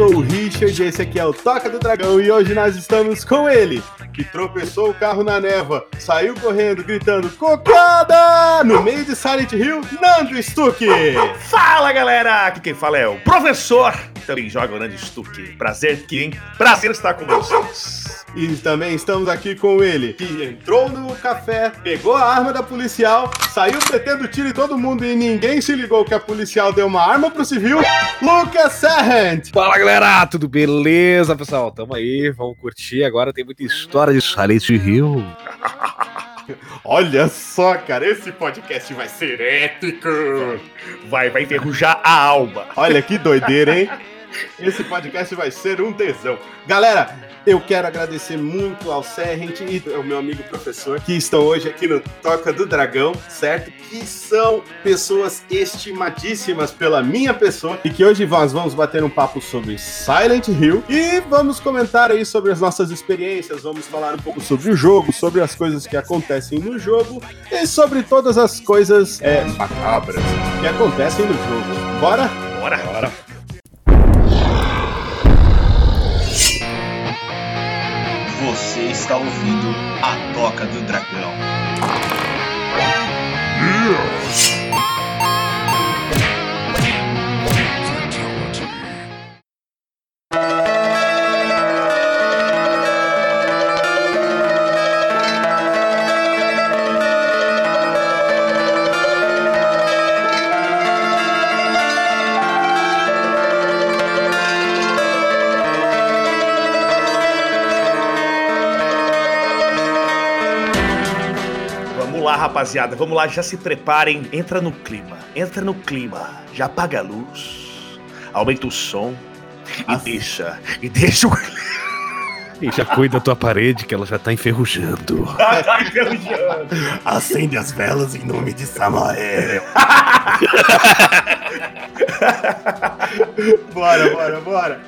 Sou o Richard, esse aqui é o Toca do Dragão e hoje nós estamos com ele, que tropeçou o carro na neva, saiu correndo gritando cocada no meio de Silent Hill, Nando Stuck. Fala galera, aqui quem fala é o professor, também joga o Nando Stuck. Prazer, Kim, prazer estar com vocês. E também estamos aqui com ele, que entrou no café, pegou a arma da policial, saiu pretendo tiro em todo mundo e ninguém se ligou que a policial deu uma arma pro civil, Lucas Serrent. Fala galera, tudo beleza pessoal? Tamo aí, vamos curtir. Agora tem muita história de Silent Hill. Olha só, cara, esse podcast vai ser épico. Vai, vai enferrujar a alma. Olha que doideira, hein? Esse podcast vai ser um tesão. Galera, eu quero agradecer muito ao Serrent e ao meu amigo professor que estão hoje aqui no Toca do Dragão, certo? Que são pessoas estimadíssimas pela minha pessoa e que hoje nós vamos bater um papo sobre Silent Hill e vamos comentar aí sobre as nossas experiências, vamos falar um pouco sobre o jogo, sobre as coisas que acontecem no jogo e sobre todas as coisas é, macabras que acontecem no jogo. Bora? Está ouvindo a Toca do Dragão. Vamos rapaziada, vamos lá, já se preparem, entra no clima, entra no clima, já apaga a luz, aumenta o som e deixa, e deixa o... E já cuida da tua parede que ela já tá enferrujando. tá enferrujando. Acende as velas em nome de Samael. bora, bora, bora.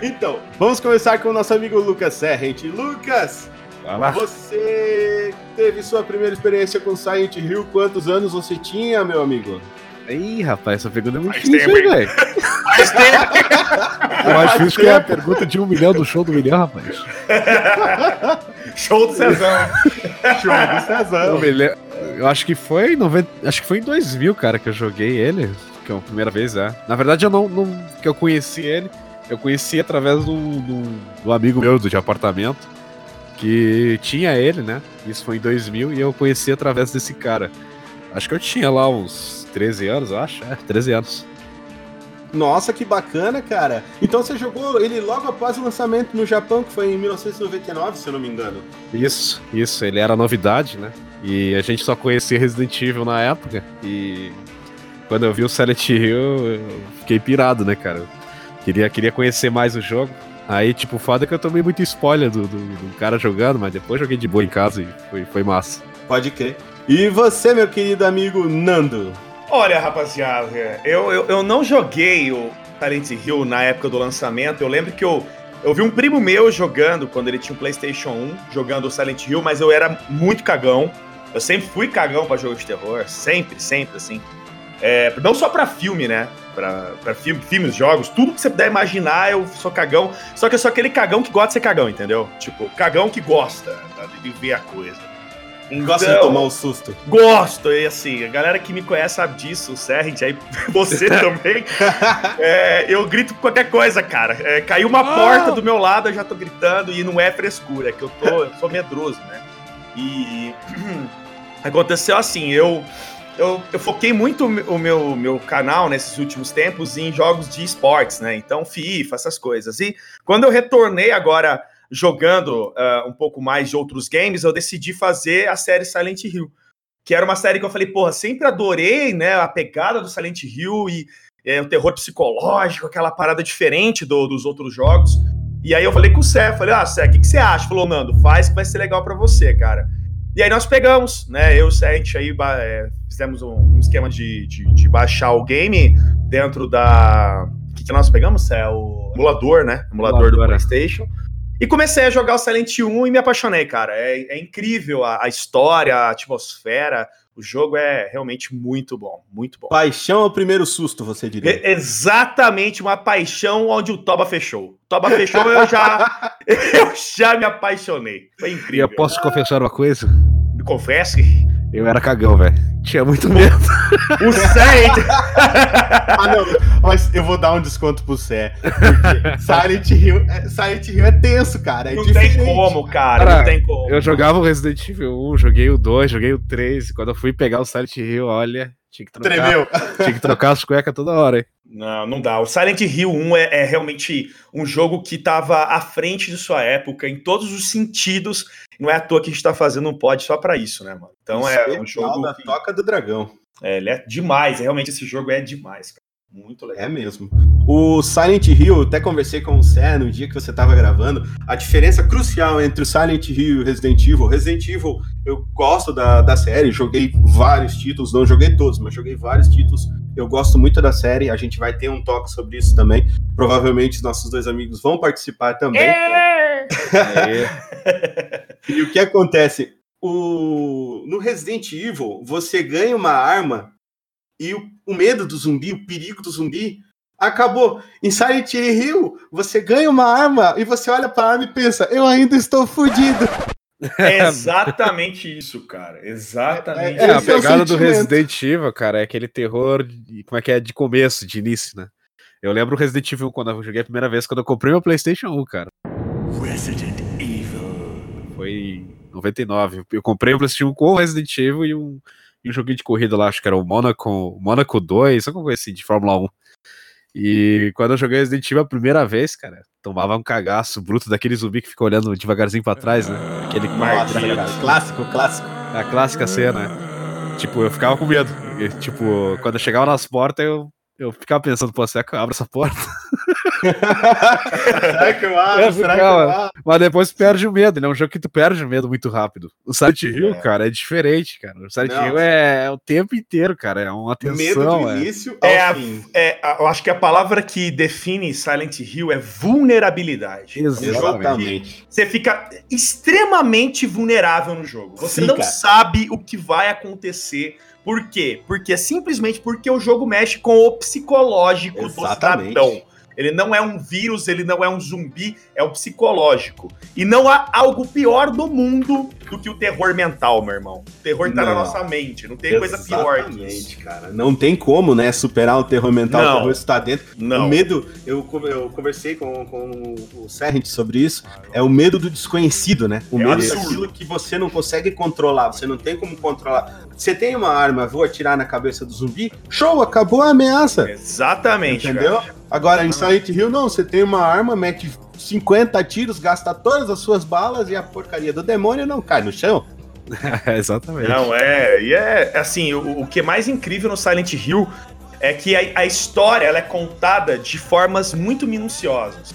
Então, vamos começar com o nosso amigo Lucas Serrent. Lucas, Você teve sua primeira experiência com Silent Hill. Quantos anos você tinha, meu amigo? Ih, rapaz, essa pergunta é muito Faz difícil, tempo, velho? Faz tempo. É mais difícil que a pergunta de um milhão do show do milhão, rapaz. Show do Cezão. Show do Cezão. Eu, eu acho que foi em 90, acho que foi em 2000, cara, que eu joguei ele, que é a primeira vez, é. Na verdade, eu não, não que eu conheci ele, eu conheci através do, do, do amigo meu do de apartamento, que tinha ele, né? Isso foi em 2000 e eu conheci através desse cara. Acho que eu tinha lá uns 13 anos, eu acho, é, 13 anos. Nossa, que bacana, cara. Então você jogou ele logo após o lançamento no Japão, que foi em 1999, se eu não me engano. Isso, isso, ele era novidade, né? E a gente só conhecia Resident Evil na época. E quando eu vi o Silent Hill, eu fiquei pirado, né, cara? Queria, queria conhecer mais o jogo. Aí, tipo, o foda é que eu tomei muito spoiler do, do, do cara jogando, mas depois joguei de boa em casa e foi, foi massa. Pode crer. E você, meu querido amigo Nando? Olha, rapaziada, eu, eu, eu não joguei o Silent Hill na época do lançamento. Eu lembro que eu, eu vi um primo meu jogando quando ele tinha um PlayStation 1, jogando o Silent Hill, mas eu era muito cagão. Eu sempre fui cagão pra jogo de terror, sempre, sempre, assim. É, não só pra filme, né? Pra filme, filmes, jogos, tudo que você puder imaginar, eu sou cagão. Só que eu sou aquele cagão que gosta de ser cagão, entendeu? Tipo, cagão que gosta tá, de ver a coisa. Gosta de Então, tomar o susto. Gosto, e assim, a galera que me conhece sabe disso, o Serrent, aí você também. É, eu grito qualquer coisa, cara. É, caiu uma porta do meu lado, eu já tô gritando, e não é frescura, é que eu, tô, eu sou medroso, né? E aconteceu assim, eu, eu, eu foquei muito o meu, meu canal nesses últimos tempos em jogos de esportes, né? Então, FIFA, essas coisas. E quando eu retornei agora jogando ah, um pouco mais de outros games, eu decidi fazer a série Silent Hill. Que era uma série que eu falei, porra, sempre adorei, né? A pegada do Silent Hill e é, o terror psicológico, aquela parada diferente do- dos outros jogos. E aí eu falei com o Sé, falei, ah, Sé, o que, que você acha? Falou, Nando, faz que vai ser legal pra você, cara. E aí nós pegamos, né? Eu e o Sé, a gente aí é, fizemos um, um esquema de, de, de baixar o game dentro da. O que, que nós pegamos, Sé? O emulador, né? Emulador do Emulador, é. PlayStation. E comecei a jogar o Silent 1 e me apaixonei, cara. É, é incrível a, a história, a atmosfera, O jogo é realmente muito bom, muito bom. Paixão ao primeiro susto, você diria. É exatamente uma paixão onde o Toba fechou. O Toba fechou, eu já, eu já me apaixonei. Foi E incrível. eu posso confessar uma coisa? Confesse. Eu era cagão, velho. Tinha muito medo. O Saint. Ah, não, mas eu vou dar um desconto pro Sé. Porque Silent Hill, é, Silent Hill é tenso, cara. É Não diferente. tem como, cara. Cara, não tem como. Eu jogava o Resident Evil 1, joguei o 2, joguei o 3. e Quando eu fui pegar o Silent Hill, olha, tinha que trocar, Tremeu. tinha que trocar as cuecas toda hora, hein? Não, não dá. O Silent Hill 1 é, é realmente um jogo que estava à frente de sua época em todos os sentidos. Não é à toa que a gente tá fazendo um pod só pra isso, né, mano? Então é um Especial jogo. da que- Toca do Dragão. é, ele é demais. Realmente esse jogo é demais, cara. Muito legal. É mesmo. O Silent Hill, até conversei com o Sé no dia que você estava gravando. A diferença crucial entre o Silent Hill e o Resident Evil. Resident Evil, eu gosto da, da série, joguei vários títulos, não joguei todos, mas joguei vários títulos. Eu gosto muito da série, a gente vai ter um toque sobre isso também. Provavelmente os nossos dois amigos vão participar também. É! E o que acontece? O... No Resident Evil, você ganha uma arma e o, o medo do zumbi, o perigo do zumbi, acabou. Em Silent Hill, você ganha uma arma e você olha pra arma e pensa, eu ainda estou fudido. É exatamente isso, cara. Exatamente. É, a Esse é o pegada do. Resident Evil, cara, é aquele terror, de, como é que é, de começo, de início, né? Eu lembro o Resident Evil quando eu joguei a primeira vez, quando eu comprei meu PlayStation 1, cara. Resident Evil. Foi em 99. Eu comprei o PlayStation 1 com o Resident Evil e um, e um joguinho de corrida lá, acho que era o Monaco, Monaco 2, alguma coisa assim, de Fórmula 1. E quando eu joguei Resident Evil a primeira vez, cara, tomava um cagaço bruto daquele zumbi que fica olhando devagarzinho pra trás, né? Aquele Nossa, cara, clássico, clássico. a clássica cena. Tipo, eu ficava com medo. E, tipo, quando eu chegava nas portas, eu, eu ficava pensando, pô, será que eu abro essa porta? Será que eu abro? É, Será que eu abro? Mas depois perde o medo, ele é um jogo que tu perde o medo muito rápido. O Silent Hill, É. cara, é diferente, cara. O Silent. Hill é, é o tempo inteiro, cara. É uma Medo atenção. do é. início ao É a- fim. É, a- eu acho que a palavra que define Silent Hill é vulnerabilidade. É Exatamente. Você fica extremamente vulnerável no jogo. Você Fica. não sabe o que vai acontecer. Por quê? Porque simplesmente porque o jogo mexe com o psicológico Exatamente. do cidadão. Ele não é um vírus, ele não é um zumbi, é o psicológico. E não há algo pior no mundo do que o terror mental, meu irmão. O terror tá na Não. nossa mente, não tem coisa pior que Exatamente, isso. cara. Não tem como, né, superar o terror mental. Não. O terror está dentro. Não. O medo, eu, eu conversei com, com o Serrent sobre isso, é o medo do desconhecido, né? O É medo absurdo. daquilo que você não consegue controlar, você não tem como controlar. Você tem uma arma, vou atirar na cabeça do zumbi, show, acabou a ameaça. Exatamente, Entendeu? cara. Agora, em Silent Hill, não, você tem uma arma, mete 50 tiros, gasta todas as suas balas e a porcaria do demônio não cai no chão. Exatamente. Não, é. E é assim, o, o que é mais incrível no Silent Hill é que a, a história ela é contada de formas muito minuciosas.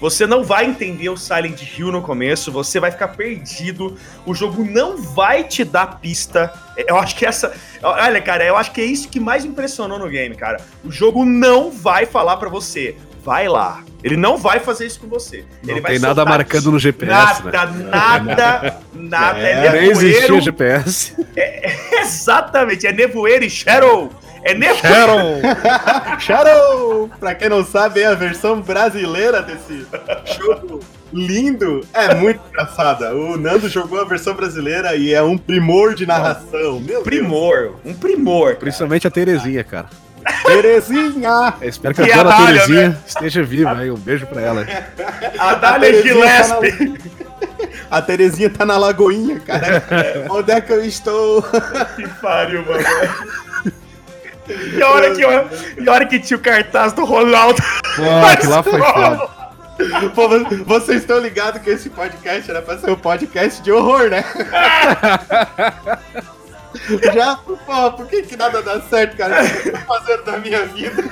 Você não vai entender o Silent Hill no começo, você vai ficar perdido, o jogo não vai te dar pista. Eu acho que essa. Olha, cara, eu acho que é isso que mais impressionou no game, cara. O jogo não vai falar pra você, vai lá. Ele não vai fazer isso com você. Não Ele tem nada marcando no GPS, né? Nada, nada, nada. É, É, Nem existia nevoeiro. GPS. Exatamente, é nevoeiro e Shadow. É nevoeiro. Shadow! Pra quem não sabe, é a versão brasileira desse jogo lindo. É muito engraçada. O Nando jogou a versão brasileira e é um primor de narração. Meu primor, um primor. Principalmente a Terezinha, cara. Deus. Terezinha! Eu espero que a E a dona Dália, Terezinha esteja viva aí. Um beijo pra ela. A Dália tá Gillespie. A Terezinha tá na lagoinha, cara. Onde é que eu estou? Que pariu, mano. E a hora que, eu- e a hora que tinha o cartaz do Ronaldo. Pô, aquilo lá foi foda. Pô, vo- vocês estão ligados que esse podcast era pra ser um podcast de horror, né? Já, pô, por que que nada dá certo, cara? O que eu tô fazendo da minha vida?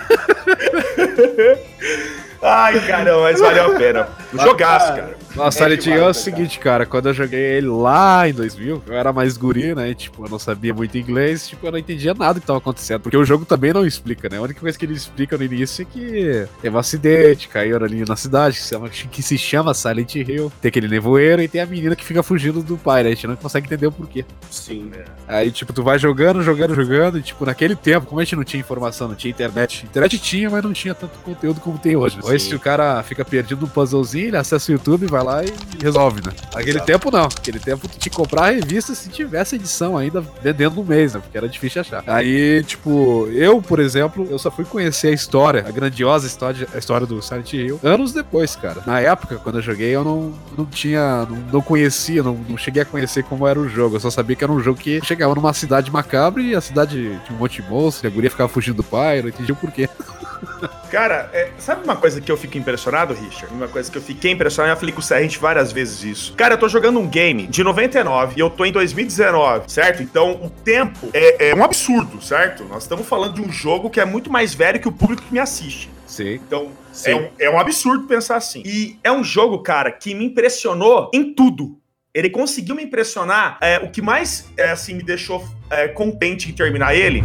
Ai, caramba, mas valeu a pena. Jogaço, cara. Nossa, É Silent Hill é o né, seguinte, cara. Quando eu joguei ele lá em 2000, eu era mais guri, né? Tipo, eu não sabia muito inglês, tipo, eu não entendia nada que tava acontecendo. Porque o jogo também não explica, né? A única coisa que ele explica no início é que teve um acidente, caiu ali na cidade, que se chama, que se chama Silent Hill. Tem aquele nevoeiro e tem a menina que fica fugindo do pai, né? A gente não consegue entender o porquê. Sim. Aí, tipo, tu vai jogando, jogando, jogando, e, tipo, naquele tempo, como a gente não tinha informação, não tinha internet. Internet tinha, mas não tinha tanto conteúdo como tem hoje. Sim. O cara fica perdido no puzzlezinho, ele acessa o YouTube, vai lá e resolve, né? Naquele Exato. tempo, não. Naquele tempo, tu que comprar a revista se tivesse edição ainda vendendo no mês, né? Porque era difícil achar. Aí, tipo, eu, por exemplo, eu só fui conhecer a história, a grandiosa história, a história do Silent Hill, anos depois, cara. Na época, quando eu joguei, eu não, não tinha, não, não conhecia, não, não cheguei a conhecer como era o jogo. Eu só sabia que era um jogo que chegava numa cidade macabra e a cidade tinha um monte de monstros, e a guria ficava fugindo do pai, eu não entendi o porquê. Cara, é, sabe uma coisa que eu fico impressionado, Richard? Uma coisa que eu fiquei impressionado, eu falei com o Serrente várias vezes isso. Cara, eu tô jogando um game de 99 e eu tô em 2019, certo? Então o tempo é, é um absurdo, certo? Nós estamos falando de um jogo que é muito mais velho que o público que me assiste. Sim. Então, Sim. é um, é um absurdo pensar assim. E é um jogo, cara, que me impressionou em tudo. Ele conseguiu me impressionar. É, o que mais, é, assim, me deixou é, contente em terminar ele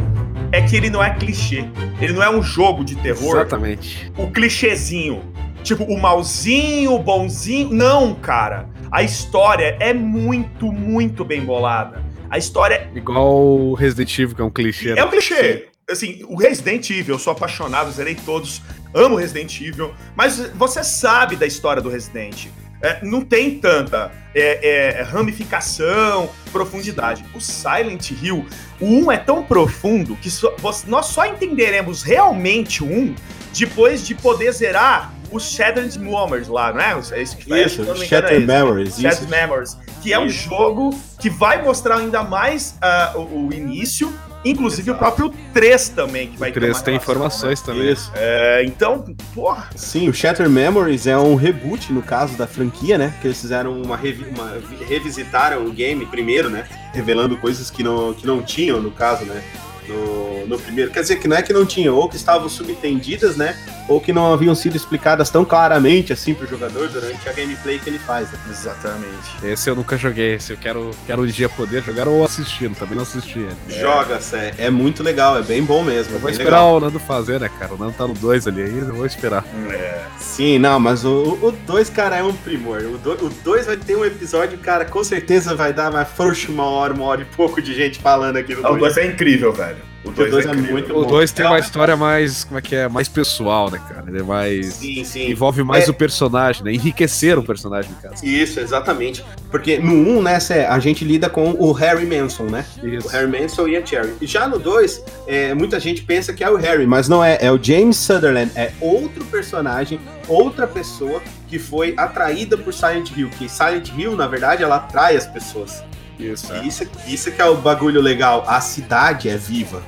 é que ele não é clichê. Ele não é um jogo de terror Exatamente. o clichêzinho. Tipo, o malzinho, o bonzinho. Não, cara. A história é muito, muito bem bolada. A história Igual o Resident Evil, que é um clichê. é um clichê. Assim, o Resident Evil, eu sou apaixonado, zerei todos, amo Resident Evil, mas você sabe da história do Resident. É, não tem tanta é, é, ramificação, profundidade. O Silent Hill, o 1 é tão profundo que só- nós só entenderemos realmente o 1 depois de poder zerar os Shattered Memories lá, não é? É isso Isso, engano, é Shattered. Memories. Shattered. Memories, que é um Isso. jogo que vai mostrar ainda mais ah, o, o início, inclusive Exato. o próprio 3 também, que vai O 3 uma tem relação, informações também. Isso. né? É, então, porra, Sim, o Shatter Memories é um reboot, no caso da franquia, né? Que eles fizeram uma, revi uma revisitaram o game primeiro, né? Revelando coisas que não, que não tinham, no caso, né? No, no primeiro. Quer dizer, que não é que não tinham, ou que estavam subentendidas, né? Ou que não haviam sido explicadas tão claramente assim pro jogador durante a gameplay que ele faz. Né? exatamente. Esse eu nunca joguei, esse eu quero, quero um dia poder jogar ou assistir, também não assisti ele. Joga, Sé, é muito legal, é bem bom mesmo. Eu é vou esperar legal. o Nando fazer, né, cara? O Nando tá no 2 ali ainda, eu vou esperar. É, Sim, não, mas o 2, cara, é um primor. O 2 vai ter um episódio, cara, com certeza vai dar mais frouxo uma hora, uma hora e pouco de gente falando aqui no o dois. 2 é incrível, velho. O 2 dois é, é muito O bom. 2 tem É, uma história mais, como é que é, mais pessoal, né, cara? Ele é mais... Sim, sim. Envolve mais É. o personagem, né? Enriquecer o personagem, no caso. Isso, exatamente. Porque no 1, um, né, Sé, a gente lida com o Harry Manson, né? Isso. O Harry Manson e a Cherry. E já no 2, é, muita gente pensa que é o Harry, mas não é. É o James Sutherland. É outro personagem, outra pessoa que foi atraída por Silent Hill. Que Silent Hill, na verdade, ela atrai as pessoas. Isso. E isso, isso que é o bagulho legal. A cidade é viva.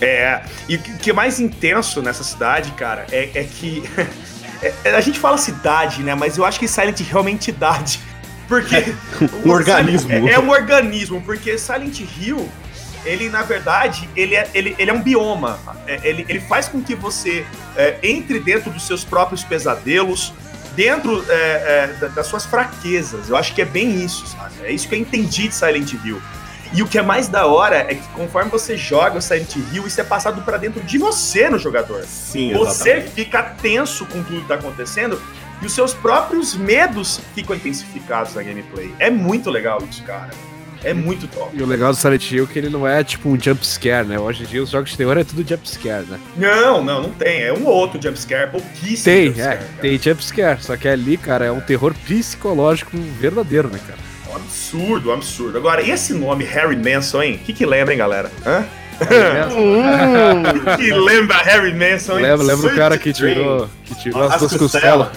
É, e o que é mais intenso nessa cidade, cara, é, é que. é- a gente fala cidade, né? Mas eu acho que Silent Hill é uma entidade. Porque. Um organismo. É, é um organismo, porque Silent Hill, ele, na verdade, ele é, ele, ele é um bioma. É, Ele, ele faz com que você é, entre dentro dos seus próprios pesadelos, dentro é, é, da- das suas fraquezas. Eu acho que é bem isso, sabe? É isso que eu entendi de Silent Hill. E o que é mais da hora é que conforme você joga o Silent Hill, isso é passado pra dentro de você no jogador. Sim, Você exatamente. fica tenso com tudo que tá acontecendo e os seus próprios medos ficam intensificados na gameplay. É muito legal isso, cara. É muito top. E o legal do Silent Hill é que ele não é tipo um jump scare, né? Hoje em dia os jogos de terror é tudo jump scare, né? Não, não, não tem. É um ou outro jumpscare, pouquíssimo. Tem, jumpscare, é, cara. tem jump scare, só que ali, cara, é um terror psicológico verdadeiro, né, cara? Absurdo, absurdo. Agora, e esse nome Harry Manson, hein? O que, que lembra, hein, galera? Hã? O que lembra Harry Manson, hein? lembra, lembra o cara que tirou, que tirou as As duas costelas.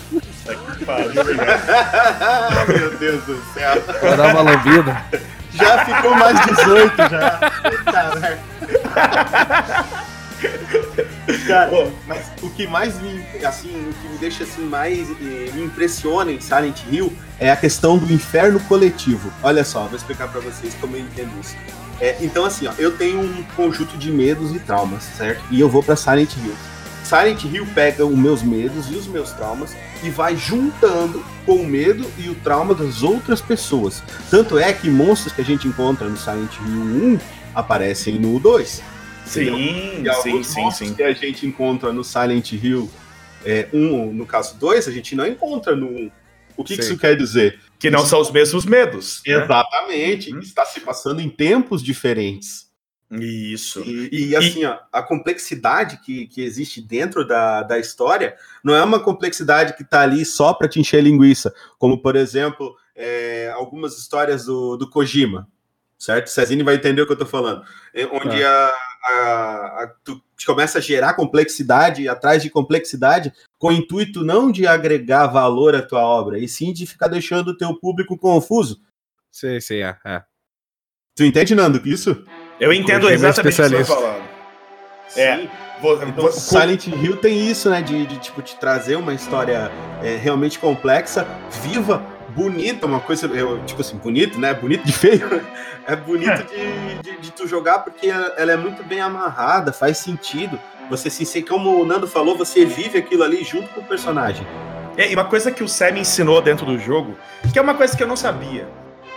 cara? Meu Deus do céu. pra dar uma lambida? Já ficou mais 18 já. Caralho. Cara, Pô, mas o que mais me, assim, o que me deixa assim mais eh, me impressiona em Silent Hill é a questão do inferno coletivo. Olha só, vou explicar pra vocês como eu entendo isso. É, então assim, ó, eu tenho um conjunto de medos e traumas, certo? E eu vou pra Silent Hill. Silent Hill pega os meus medos e os meus traumas e vai juntando com o medo e o trauma das outras pessoas. Tanto é que monstros que a gente encontra no Silent Hill 1 aparecem no 2. Sim, E sim, sim, sim. que a gente encontra no Silent Hill é, 1, no caso 2, a gente não encontra no 1. O que, que isso quer dizer? Que não são os mesmos medos. né? Exatamente. Hum. Está se passando em tempos diferentes. Isso. E, e, assim, ó, a complexidade que, que existe dentro da, da história não é uma complexidade que está ali só para te encher linguiça, como, por exemplo, é, algumas histórias do, do Kojima, certo? Cezine vai entender o que eu estou falando. É, onde a, a, a- tu começa a gerar complexidade atrás de complexidade com o intuito não de agregar valor à tua obra, e sim de ficar deixando o teu público confuso. Sim, sim, é. é. Tu entende, Nando, isso? Eu entendo exatamente o que você está falando. É. Sim. Então, vou- Silent Hill tem isso, né? De, de, tipo, te trazer uma história é, realmente complexa, viva, bonita, uma coisa, eu, tipo assim, bonito, né? Bonito de feio. É bonito de, de, de tu jogar porque ela é muito bem amarrada, faz sentido. Você se sente, como o Nando falou, você vive aquilo ali junto com o personagem. É, e uma coisa que o Sam ensinou dentro do jogo, que é uma coisa que eu não sabia.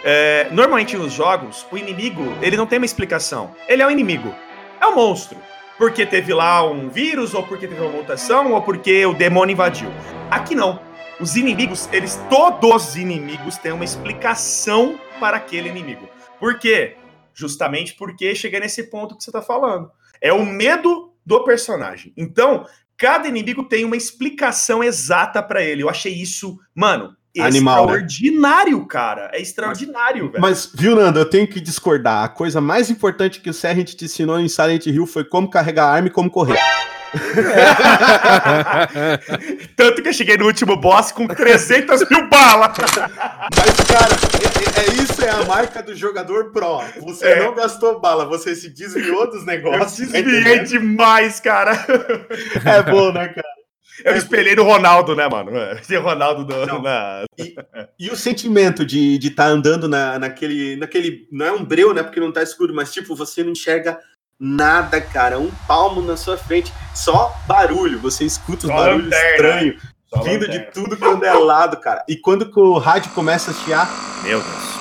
É, normalmente nos jogos, o inimigo, ele não tem uma explicação. Ele é um inimigo. É um monstro. Porque teve lá um vírus, ou porque teve uma mutação, ou porque o demônio invadiu. Aqui não. Os inimigos, eles, todos os inimigos têm uma explicação para aquele inimigo. Por quê? Justamente porque chega nesse ponto que você tá falando. É o medo do personagem. Então, cada inimigo tem uma explicação exata pra ele. Eu achei isso, mano, Animal, né? extraordinário, cara. É extraordinário, velho. Mas, viu, Nando, eu tenho que discordar. A coisa mais importante que o Serrent te ensinou em Silent Hill foi como carregar a arma e como correr. Tanto que eu cheguei no último boss com 300 mil balas. Mas, cara, é, é- é isso é a marca do jogador pro. Você É. não gastou bala, você se desviou dos Eu negócios. tá desviei entendendo? demais, cara. É bom, né, cara? Eu me espelhei no Ronaldo, né, mano? Tem o Ronaldo do, na... E o sentimento de estar tá andando na, naquele, naquele. Não é um breu, né? Porque não tá escuro, mas tipo, você não enxerga nada, cara. Um palmo na sua frente. Só barulho. Você escuta os Só barulhos lanterna. estranhos Só vindo lanterna. de tudo quando é lado, cara. E quando o rádio começa a chiar, Meu Deus.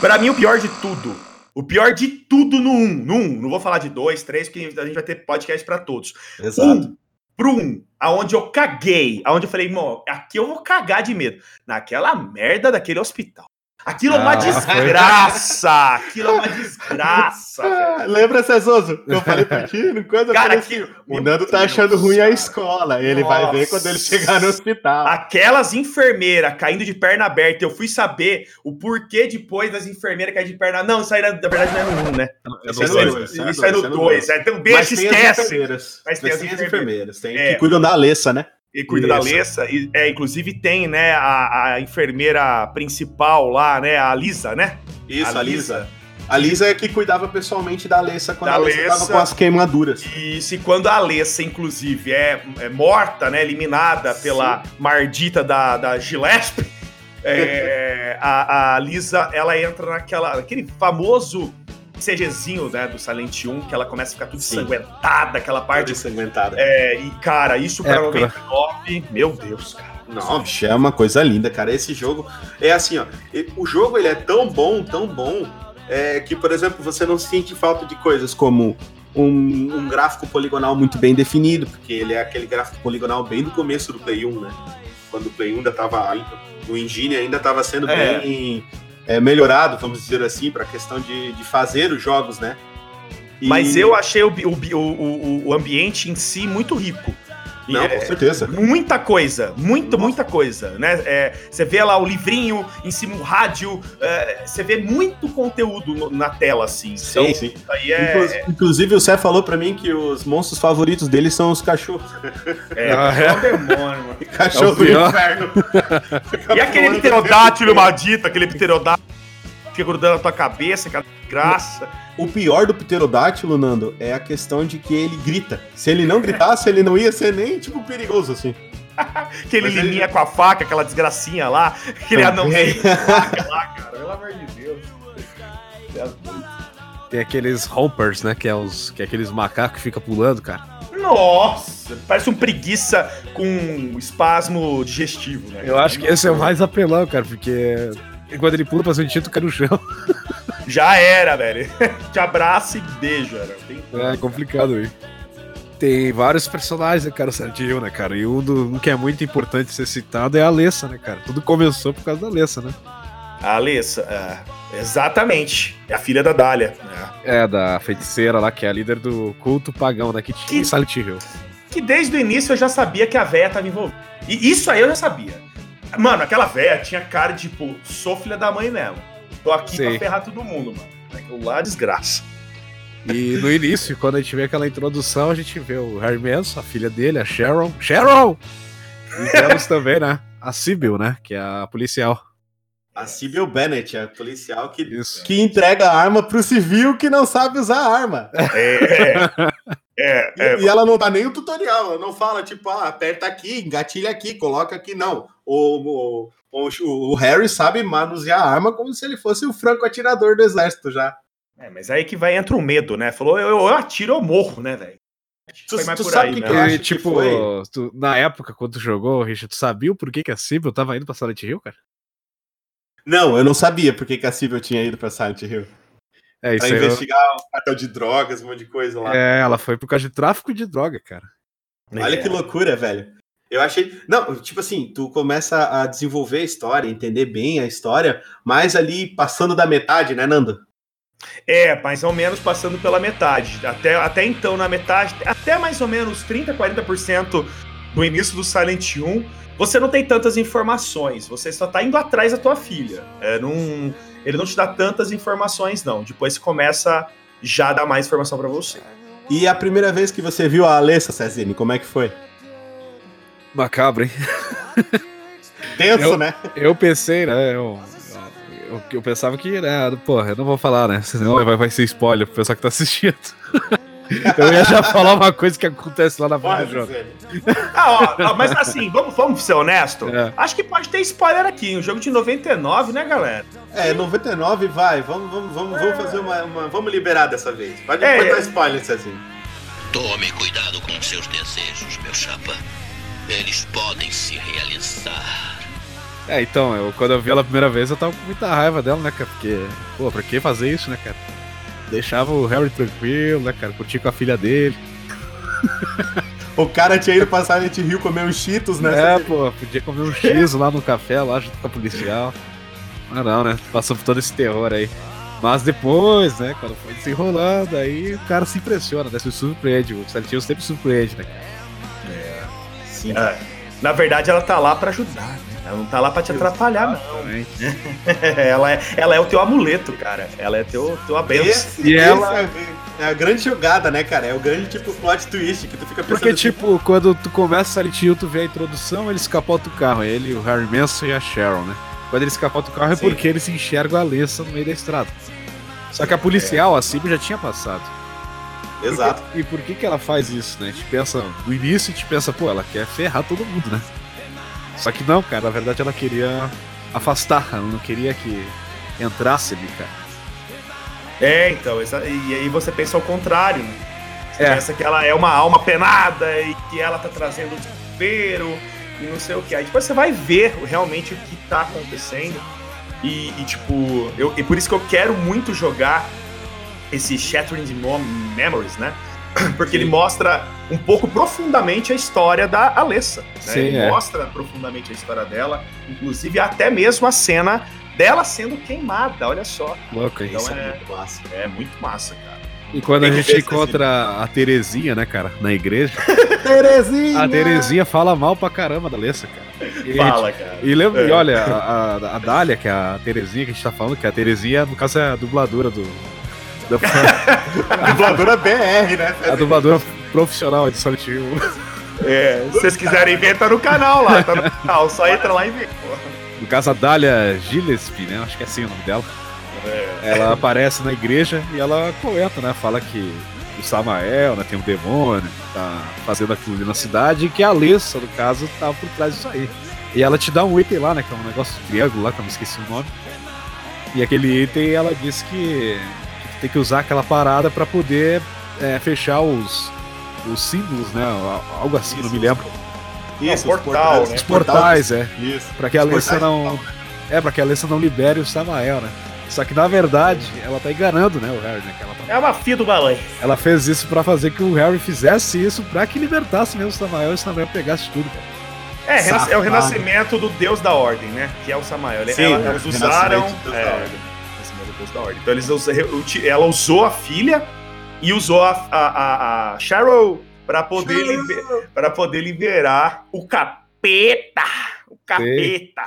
Pra mim, o pior de tudo. O pior de tudo no 1. No 1. Não vou falar de 2, 3, porque a gente vai ter podcast pra todos. Um pro 1, aonde eu caguei. Aonde eu falei, mano, aqui eu vou cagar de medo. Naquela merda daquele hospital. Aquilo é uma Ah, foi. desgraça. Aquilo é uma desgraça. Ah, lembra, Cezoso? Eu falei pra ti, no coisa eu Cara, falei assim. O Nando tá Deus, achando ruim a escola. Ele vai ver quando ele Nossa. chegar no hospital. Aquelas enfermeiras caindo de perna aberta, eu fui saber o porquê depois das enfermeiras caírem de perna. Não, isso aí na na verdade não é no 1, né? É Isso no é dois, no- esse é no Isso é dois, no esse é no 2. Então, Mas tem as esquece. enfermeiras. Mas tem as enfermeiras. enfermeiras. Tem, É. Que cuidam da Alessa, né? E cuida da Isso. Alessa. E, é, inclusive tem, né, a, a enfermeira principal lá, né, a Lisa, né? Isso, A a Lisa. A Lisa é que cuidava pessoalmente da Alessa quando Da a Alessa tava com as queimaduras. E se quando a Alessa, inclusive, é, é morta, né, eliminada pela mardita da, da Gillespie, é, a, a Lisa, ela entra naquela, naquele famoso CGzinho, né, do Silent 1, que ela começa a ficar tudo ensanguentada, aquela parte. ensanguentada. É, e, cara, isso pra É, 99, meu Deus, cara. Não, bicho, é uma coisa linda, cara. Esse jogo é assim, ó. O jogo ele é tão bom, tão bom, é, que, por exemplo, você não sente falta de coisas como um, um gráfico poligonal muito bem definido, porque ele é aquele gráfico poligonal bem do começo do Play 1, né? Quando o Play 1 ainda tava. O engine ainda estava sendo É. bem é, melhorado, vamos dizer assim, para a questão de, de fazer os jogos, né? E- Mas eu achei o, o, o, o ambiente em si muito rico. E Não, é- com certeza. Muita coisa, muita, Nossa. muita coisa, né? É, você vê lá o livrinho, em cima o rádio, é, você vê muito conteúdo no- na tela, assim. Então, Sim, sim. isso aí é, Inclu- Inclusive, o Sé falou pra mim que os monstros favoritos dele são os cachorros. é, Ah, é um demônio, mano. Cachorro É o do inferno. E aquele pterodátilo maldito, aquele pterodátilo que fica grudando na tua cabeça, aquela graça. O pior do pterodátilo, Nando, é a questão de que ele grita. Se ele não gritasse, ele não ia ser nem, tipo, perigoso, assim. Aquele Mas ele- liminha com a faca, aquela desgracinha lá, aquele Também. anãozinho com a faca lá, cara. Pelo amor de Deus. Tem aqueles rompers, né? Que é, os, que é aqueles macacos que ficam pulando, cara. Nossa, parece um preguiça com espasmo digestivo, né? Eu acho que esse é o mais apelão, cara, porque quando ele pula pra cima de ti, tu cai no chão. Já era, velho. Te abraça e beijo, era. Tem- É complicado aí. Tem vários personagens, né, cara, o Silent Hill, né, cara? E um, do, um que é muito importante ser citado é a Alessa, né, cara? Tudo começou por causa da Alessa, né? A Alessa, é, exatamente. É a filha da Dália. é. É, da feiticeira lá, que é a líder do culto pagão, né? Que tinha Que- Silent Hill. Que desde o início eu já sabia que a véia tava envolvida. E isso aí eu já sabia. Mano, aquela véia tinha cara de, tipo, sou filha da mãe mesmo. Tô aqui Sei. pra ferrar todo mundo, mano. Aquilo lá é desgraça. E no início, quando a gente vê aquela introdução, a gente vê o Harry Manson, a filha dele, a Sharon. Sharon! E temos também, né? A Sibyl, né? Que é a policial. A Sibyl Bennett, a policial que, Isso. que entrega a arma pro civil que não sabe usar a arma. É. É, E, é, e ela não dá nem o tutorial, ela não fala, tipo, ah, aperta aqui, engatilha aqui, coloca aqui, não. O, o, o, o Harry sabe manusear a arma como se ele fosse o franco atirador do exército já. é, mas aí que vai entra o medo, né? Falou, eu, eu atiro, eu morro, né, velho? Tu, tu por sabe aí, o que, né? que eu acho que tipo, foi? tu- na época, quando tu jogou, Richard, tu sabia o porquê que a Sibyl tava indo pra Silent Hill, cara? Não, eu não sabia porque que a Sibyl tinha ido pra Silent Hill. É, isso Pra aí. eu- investigar o cartel de drogas, um monte de coisa lá. É, ela foi por causa de tráfico de droga, cara. Olha É. que loucura, velho. Eu achei. Não, tipo assim, tu começa a desenvolver a história, entender bem a história, mas ali passando da metade, né, Nando? É, mais ou menos passando pela metade. Até, até então, na metade, até mais ou menos 30, 40% do início do Silent 1, você não tem tantas informações. Você só tá indo atrás da tua filha. É, não, ele não te dá tantas informações, não. Depois começa já a dar mais informação pra você. E a primeira vez que você viu a Alessa, Cezine, como é que foi? Macabro, hein? Tenso, Eu- né? Eu pensei, né? Eu, eu, eu pensava que, né? Porra, eu não vou falar, né? Senão vai, vai ser spoiler pro pessoal que tá assistindo. eu ia já falar uma coisa que acontece lá na frente do jogo. Ah, ó, ó, mas assim, vamos, vamos ser honesto. É. Acho que pode ter spoiler aqui. Um jogo de 99, né, galera? É, 99 vai. Vamos, vamos, vamos, vamos fazer uma, uma- Vamos liberar dessa vez. Pode É, botar é. spoiler, Cezinho. Tome cuidado com seus desejos, meu chapa. Eles podem se realizar. É, então, eu, quando eu vi ela a primeira vez, eu tava com muita raiva dela, né, cara? Porque, pô, pra que fazer isso, né, cara? Deixava o Harry tranquilo, né, cara? Curtir com a filha dele. O cara tinha ido pra Silent Hill comer uns Cheetos, né? É, pô, podia comer um X lá no café, lá junto com a policial. Mas não, né? Passou por todo esse terror aí. Mas depois, né, quando foi desenrolando, aí o cara se impressiona, né? Se surpreende. O Silent Hill sempre surpreende, né? Sim. É. Na verdade, ela tá lá pra ajudar. né? Ela não tá lá pra te atrapalhar, não. Também. ela, é, ela é o teu amuleto, cara. Ela é teu, tua benção. Esse, E ela- é, é a grande jogada, né, cara? É o grande tipo plot twist que tu fica pensando. Porque, assim, tipo, quando tu começa Silent Hill, tu vê a introdução, eles capotam o carro. Ele, o Harry Manson e a Sharon, né? Quando eles capotam o carro é Sim. porque eles enxergam a Alessa no meio da estrada. Só que a policial, a Cibo, já tinha passado. Exato. E por que que ela faz isso, né? A gente pensa, no início a gente pensa, pô, ela quer ferrar todo mundo, né? Só que não, cara, na verdade ela queria afastar, ela não queria que entrasse ali, cara. É, então, e aí você pensa ao contrário, né? Você É. pensa que ela é uma alma penada e que ela tá trazendo desespero e não sei o que. Aí depois você vai ver realmente o que tá acontecendo. E, e, tipo, eu, e por isso que eu quero muito jogar esse Shattering Memories, né? Porque ele mostra um pouco profundamente a história da Alessa. Né? Sim, ele é. mostra profundamente a história dela, inclusive até mesmo a cena dela sendo queimada, olha só. Louco? Então Isso é é- muito massa. É muito massa, cara. E quando a gente ver, encontra a Terezinha, né, cara, na igreja, Terezinha! a Terezinha fala mal pra caramba da Alessa, cara. E, Fala, cara. E, lembra, É. e olha, a, a, a Dália, que é a Terezinha que a gente tá falando, que a Terezinha, no caso, é a dubladora do. Da- Dubladora BR, né? a dubladora profissional de Silent Hill. É, se vocês quiserem ver, tá no canal lá, tá no canal. Só entra lá e vê. No caso, a Dália Gillespie, né? Acho que é assim o nome dela. Ela aparece na igreja e ela comenta, né? Fala que o Samael, né? Tem um demônio tá fazendo aquilo ali na cidade e que a Alessa, no caso, tá por trás disso aí. E ela te dá um item lá, né? Que é um negócio de triângulo lá, que eu me esqueci o nome. E aquele item, ela diz que tem que usar aquela parada pra poder é, fechar os, os símbolos, né? Algo assim, não me lembro. Isso, Não, portal, né? Os portais, é. Isso. Pra que a Alessa não. É, pra que a Alessa não libere o Samael, né? Só que na verdade, ela tá enganando, né, o Harry, né? Que ela tá... É uma filha do balão. Ela fez isso pra fazer que o Harry fizesse isso pra que libertasse mesmo o Samael e o Samael pegasse tudo, cara. É, Safado. é o renascimento do Deus da Ordem, né? Que é o Samael. Sim, ela, eles usaram. É, Da Ordem. Então eles ela usou a filha e usou a, a, a, a Cheryl para poder, liber, poder liberar o capeta. O capeta.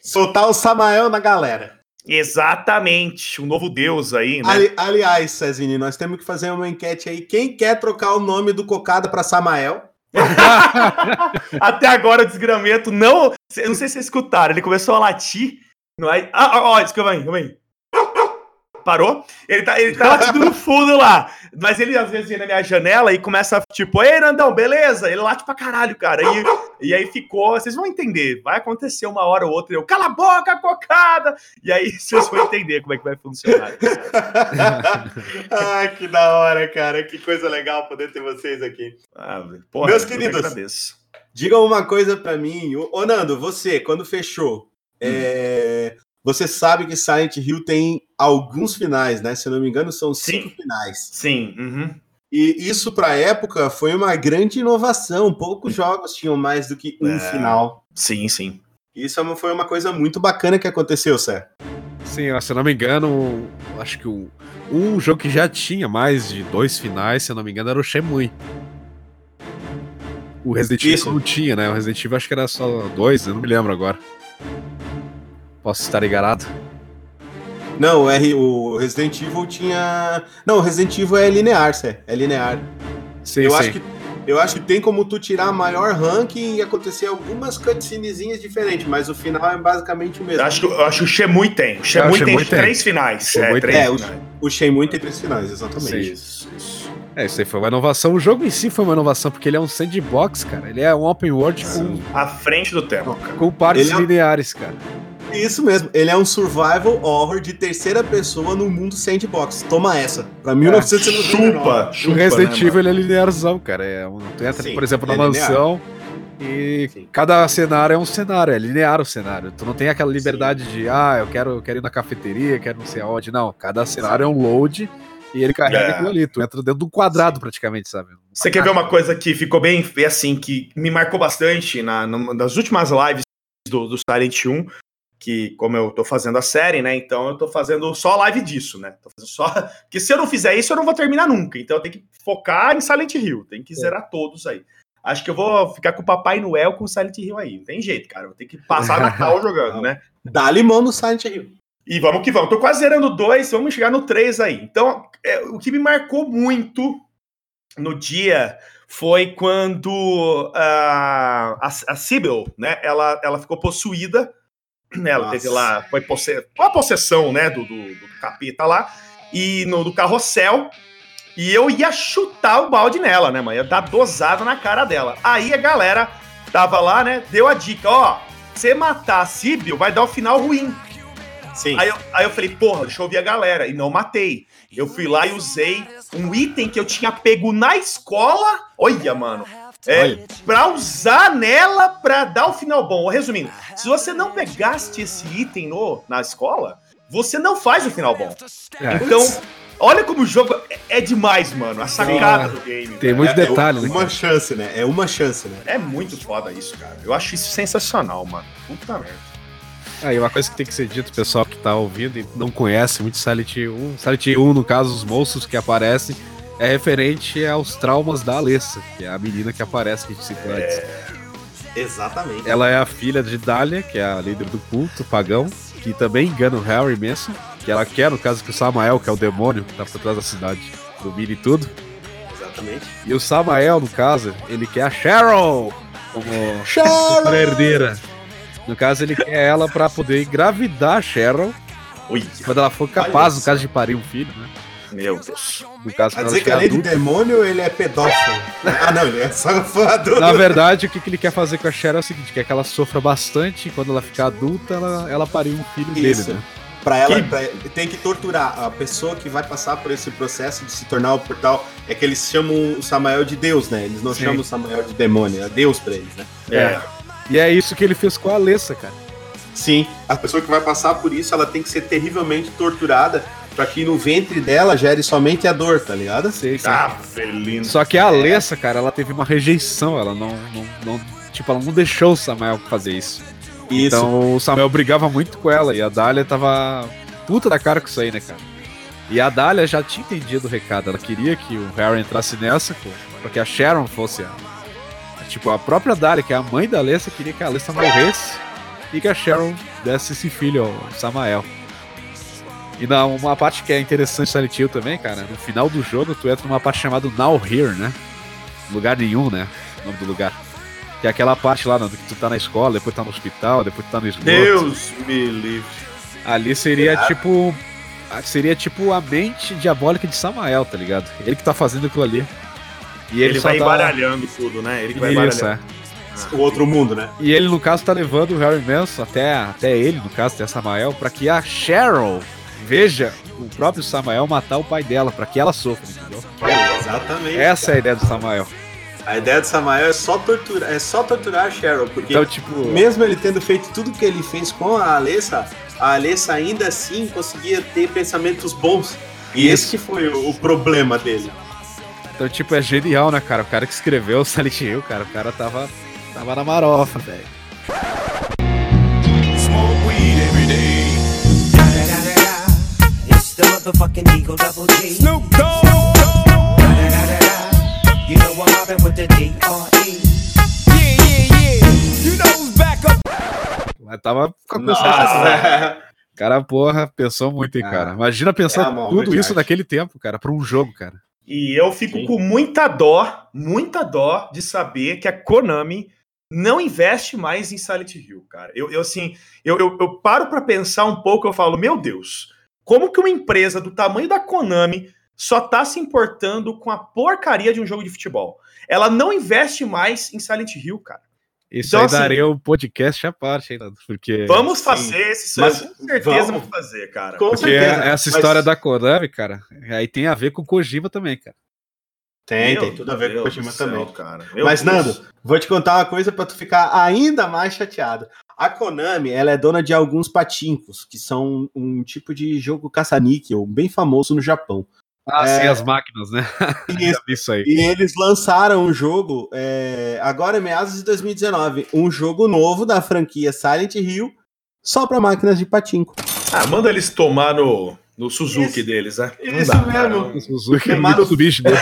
Soltar o Samael na galera. Exatamente, um novo deus aí, né? Ali, aliás, Cezine, nós temos que fazer uma enquete aí. Quem quer trocar o nome do Cocada para Samael? Até agora o desgramento não. Eu não sei se vocês escutaram, ele começou a latir. Não é... Ah, ó, ó, desculpa aí, calma aí parou. Ele tá, ele tá latindo no fundo lá. Mas ele às vezes vem na minha janela e começa, tipo, ei, Nandão, beleza? Ele late pra caralho, cara. E, e aí ficou, vocês vão entender. Vai acontecer uma hora ou outra. Eu, cala a boca, cocada! E aí vocês vão entender como é que vai funcionar. Ai, que da hora, cara. Que coisa legal poder ter vocês aqui. Ah, porra, Meus queridos, digam uma coisa para mim. Ô, Nando, você, quando fechou, hum. é, você sabe que Silent Hill tem alguns finais, né? Se eu não me engano, são cinco Sim. finais. Sim. Uhum. E isso, para a época, foi uma grande inovação. Poucos jogos tinham mais do que um é... final. Sim, sim. Isso é foi uma coisa muito bacana que aconteceu, Sé. Sim, se eu não me engano, acho que um, um jogo que já tinha mais de dois finais, se eu não me engano, era o Shenmue. O Resident Evil não tinha, né? O Resident Evil acho que era só dois, eu não me lembro agora. Posso estar enganado? Não, o, R, o Resident Evil tinha. Não, o Resident Evil é linear, Cé. É linear. Sim, eu sim. acho que eu acho que tem como tu tirar maior ranking e acontecer algumas cutscenezinhas diferentes, mas o final é basicamente o mesmo. Eu acho que, eu acho que o Shenmue tem. O é, o Shenmue tem, tem, três finais. É, três é, finais. O, o Shenmue tem três finais, exatamente. Sim. Isso, isso. É, isso aí foi uma inovação. O jogo em si foi uma inovação, porque ele é um sandbox, cara. Ele é um open world com... À frente do tempo, cara. Com partes é... lineares, cara. Isso mesmo, ele é um survival horror de terceira pessoa no mundo sandbox. Toma essa. Pra 1999. Chupa, chupa. O Resident né, Evil ele é linearzão, cara. É um, tu entra, Sim, por exemplo, na é mansão e Sim. cada cenário é um cenário, é linear o cenário. Tu não tem aquela liberdade Sim. de, ah, eu quero, eu quero ir na cafeteria, quero não sei aonde. Não, cada cenário é um load e ele carrega é. aquilo ali. Tu entra dentro de um quadrado praticamente, sabe? Você quer ver uma coisa que ficou bem, assim, que me marcou bastante na, nas últimas lives do, do Silent 1 que como eu tô fazendo a série, né? Então eu tô fazendo só live disso, né? Tô fazendo só. Porque se eu não fizer isso, eu não vou terminar nunca. Então eu tenho que focar em Silent Hill, tem que é. zerar todos aí. Acho que eu vou ficar com o Papai Noel com Silent Hill aí. Não tem jeito, cara. Vou ter que passar Natal jogando, né? Dá limão no Silent Hill. E vamos que vamos. Tô quase zerando dois, vamos chegar no três aí. Então, é, o que me marcou muito no dia foi quando uh, a, a Sibyl, né? Ela, ela ficou possuída ela teve lá, foi posse... uma possessão, né, do, do, do capeta lá, e no do carrossel, e eu ia chutar o balde nela, né, mano? Ia dar dosada na cara dela. Aí a galera tava lá, né, deu a dica, ó, você matar a Síbio vai dar o um final ruim. Sim. Aí eu, aí eu falei, porra, deixa eu ouvir a galera. E não matei. Eu fui lá e usei um item que eu tinha pego na escola. Olha, mano. É, pra usar nela pra dar o final bom. Resumindo, se você não pegaste esse item no, na escola, você não faz o final bom. É. Então, olha como o jogo é, é demais, mano. A sacada do game. Tem muitos é, detalhes. É uma né? chance, né? É uma chance, né? É muito foda isso, cara. Eu acho isso sensacional, mano. Puta merda. Aí, uma coisa que tem que ser dito, pessoal que tá ouvindo e não conhece muito Silent 1. Silent 1, no caso, os monstros que aparecem é referente aos traumas da Alessa, que é a menina que aparece que a gente citou antes. Exatamente. Ela é a filha de Dália, que é a líder do culto pagão, que também engana o Harry mesmo, que ela quer, no caso, que o Samael, que é o demônio que tá por trás da cidade, domine tudo. Exatamente. E o Samael, no caso, ele quer a Cheryl como Cheryl! herdeira. No caso, ele quer ela para poder engravidar a Cheryl. Ui. Quando ela for capaz, no caso de parir um filho, né? Meu Deus. No caso, Quer dizer que além de demônio, ele é pedófilo. ah, não, ele é só Na verdade, o que, que ele quer fazer com a Cher é o seguinte: quer que ela sofra bastante e quando ela ficar adulta, ela, ela pariu um filho Isso. dele, né? Pra ela, Que- pra- tem que torturar a pessoa que vai passar por esse processo de se tornar o portal. É que eles chamam o Samael de Deus, né? Eles não Sim. chamam o Samael de demônio, é Deus pra eles, né? É. E é isso que ele fez com a Alessa, cara. Sim, a pessoa que vai passar por isso, ela tem que ser terrivelmente torturada pra que no ventre dela gere somente a dor, tá ligado? Sei, sei. Ah, velino. Só que a Alessa, cara, ela teve uma rejeição, ela não, não, não- tipo, ela não deixou o Samuel fazer isso. Isso. Então o Samuel brigava muito com ela e a Dália tava puta da cara com isso aí, né, cara? E a Dália já tinha entendido o recado, ela queria que o Harry entrasse nessa, pô, pra que a Sharon fosse a, a- Tipo, a própria Dália, que é a mãe da Alessa, queria que a Alessa morresse e que a Sharon desse esse filho ao Samael. E na, uma parte que é interessante Silent Hill também, cara, no final do jogo tu entra numa parte chamada Now Here, né? Lugar nenhum, né? O nome do lugar. Que é aquela parte lá no, que tu tá na escola, depois tá no hospital, depois tu tá no esgoto. Deus me livre. Ali seria tipo. Seria tipo a mente diabólica de Samael, tá ligado? Ele que tá fazendo aquilo ali. E Ele, ele, vai tá... embaralhando tudo, né? Ele que vai Isso, embaralhando. é. O outro mundo, né? E ele, no caso, tá levando o Harry Manson até, até ele, no caso, até Samael, pra que a Cheryl veja o próprio Samael matar o pai dela, pra que ela sofra, entendeu? Exatamente. Essa é a ideia do Samael. A ideia do Samael é só torturar, é só torturar a Cheryl, porque Então, tipo. mesmo ele tendo feito tudo que ele fez com a Alessa, a Alessa ainda assim conseguia ter pensamentos bons. E esse que foi o, o problema dele. Então, tipo, é genial, né, cara? O cara que escreveu o Silent Hill, cara, o cara tava, tava na marofa, velho. Smoke weed every day. Motherfucking Eagle Double G. Snoop Dogg. You know I'm mobbing with the D.R.E. Yeah, yeah, yeah. You know who's back up. Mas tava com a consciência. O cara, porra, pensou muito, hein, Ah, cara. Imagina pensar é tudo de isso arte. naquele tempo, cara, pra um jogo, cara. E eu fico Sim. com muita dó, muita dó de saber que a Konami não investe mais em Silent Hill, cara. Eu, eu assim, eu, eu, eu paro pra pensar um pouco, eu falo, meu Deus, como que uma empresa do tamanho da Konami só tá se importando com a porcaria de um jogo de futebol? Ela não investe mais em Silent Hill, cara. Isso Então, aí assim- daria um podcast à parte ainda, porque... Vamos sim. fazer esse Mas com certeza vamos. vamos fazer, cara. Com Porque certeza. essa Mas história da Konami, cara, aí tem a ver com o Kojima também, cara. Tem, Meu tem tudo a ver com o Deus Kojima do céu, também. cara. Meu Mas, Deus. Nando, vou te contar uma coisa pra tu ficar ainda mais chateado. A Konami, ela é dona de alguns patincos, que são um tipo de jogo caça-níquel bem famoso no Japão. Ah, É. sim, as máquinas, né? Isso. Isso aí. E eles lançaram um jogo, é, agora em meados de 2019, um jogo novo da franquia Silent Hill, só pra máquinas de patinco. Ah, manda eles tomar no, no Suzuki Isso. deles, né? Isso dá, mesmo. cara. O Suzuki é Mitsubishi dele.